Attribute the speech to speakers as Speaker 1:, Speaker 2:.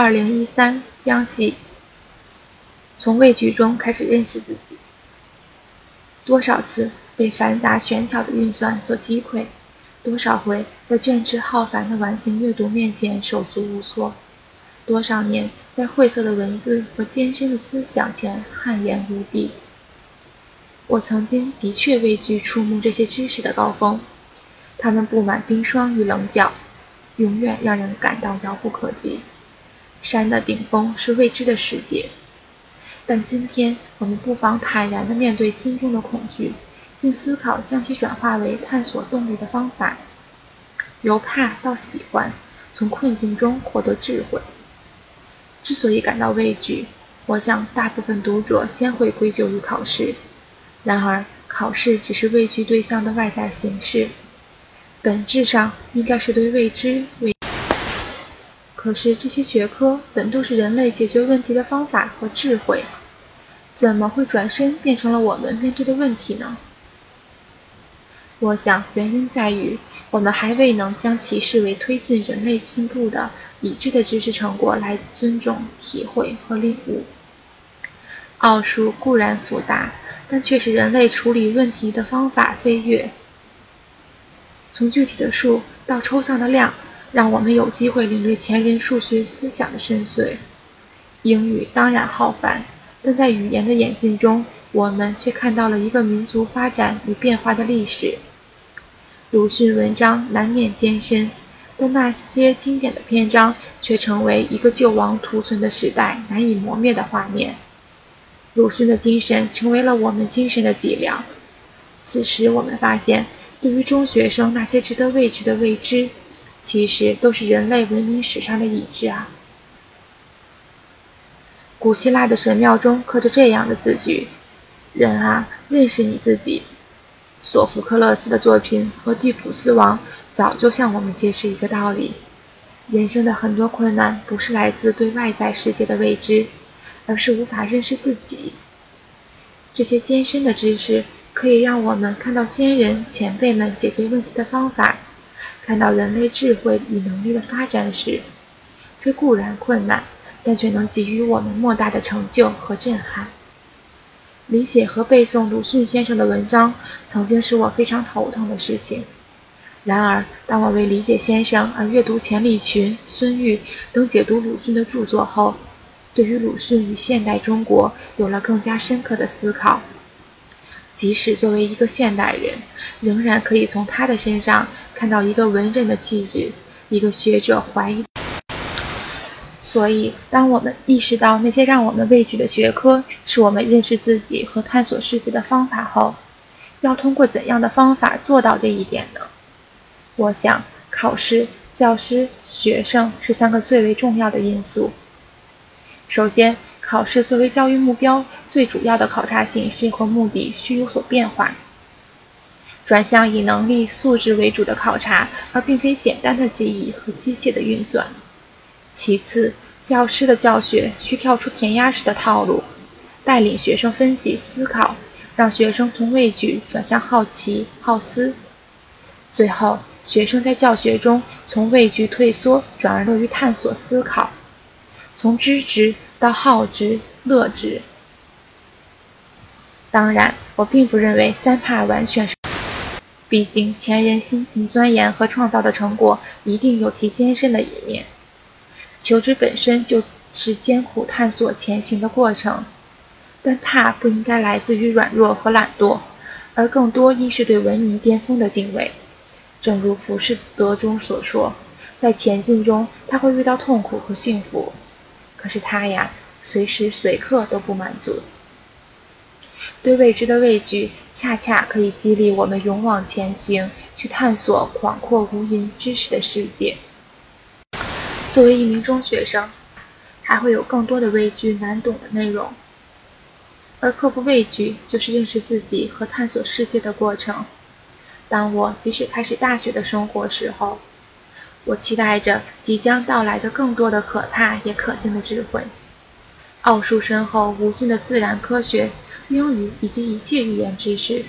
Speaker 1: 二零一三江西，从畏惧中开始认识自己。多少次被繁杂玄巧的运算所击溃，多少回在卷帙浩繁的完形阅读面前手足无措，多少年在晦涩的文字和艰深的思想前汗颜无地。我曾经的确畏惧触摸这些知识的高峰，它们布满冰霜与棱角，永远让人感到遥不可及。山的顶峰是未知的世界，但今天我们不妨坦然地面对心中的恐惧，用思考将其转化为探索动力的方法，由怕到喜欢，从困境中获得智慧。之所以感到畏惧，我想大部分读者先会归咎于考试。然而，考试只是畏惧对象的外在形式，本质上应该是对未知畏。可是这些学科本都是人类解决问题的方法和智慧，怎么会转身变成了我们面对的问题呢？我想原因在于我们还未能将其视为推进人类进步的已知的知识成果来尊重、体会和领悟。奥数固然复杂，但却是人类处理问题的方法飞跃。从具体的数到抽象的量。让我们有机会领略前人数学思想的深邃。英语当然浩繁，但在语言的演进中，我们却看到了一个民族发展与变化的历史。鲁迅文章难免艰深，但那些经典的篇章却成为一个救亡图存的时代难以磨灭的画面。鲁迅的精神成为了我们精神的脊梁。此时，我们发现，对于中学生那些值得畏惧的未知。其实都是人类文明史上的已知啊！古希腊的神庙中刻着这样的字句：“人啊，认识你自己。”索福克勒斯的作品和《蒂普斯王》早就向我们揭示一个道理：人生的很多困难不是来自对外在世界的未知，而是无法认识自己。这些艰深的知识可以让我们看到先人前辈们解决问题的方法。看到人类智慧与能力的发展时，这固然困难，但却能给予我们莫大的成就和震撼。理解和背诵鲁迅先生的文章，曾经是我非常头疼的事情。然而，当我为理解先生而阅读钱理群、孙玉等解读鲁迅的著作后，对于鲁迅与现代中国有了更加深刻的思考。即使作为一个现代人，仍然可以从他的身上看到一个文人的气质，一个学者怀疑。所以，当我们意识到那些让我们畏惧的学科是我们认识自己和探索世界的方法后，要通过怎样的方法做到这一点呢？我想，考试、教师、学生是三个最为重要的因素。首先，考试作为教育目标，最主要的考察形式和目的需有所变化，转向以能力素质为主的考察，而并非简单的记忆和机械的运算。其次，教师的教学需跳出填鸭式的套路，带领学生分析思考，让学生从畏惧转向好奇好思。最后，学生在教学中从畏惧退缩，转而乐于探索思考。从知之到好之乐之。当然，我并不认为三怕完全是，毕竟前人辛勤钻研和创造的成果一定有其艰深的一面。求知本身就是艰苦探索前行的过程，但怕不应该来自于软弱和懒惰，而更多应是对文明巅峰的敬畏。正如浮士德中所说，在前进中他会遇到痛苦和幸福。可是他呀，随时随刻都不满足。对未知的畏惧，恰恰可以激励我们勇往前行，去探索广阔无垠知识的世界。作为一名中学生，还会有更多的畏惧难懂的内容，而克服畏惧，就是认识自己和探索世界的过程。当我即使开始大学的生活时候，我期待着即将到来的更多的可怕也可敬的智慧，奥数深厚无尽的自然科学、英语以及一切语言知识。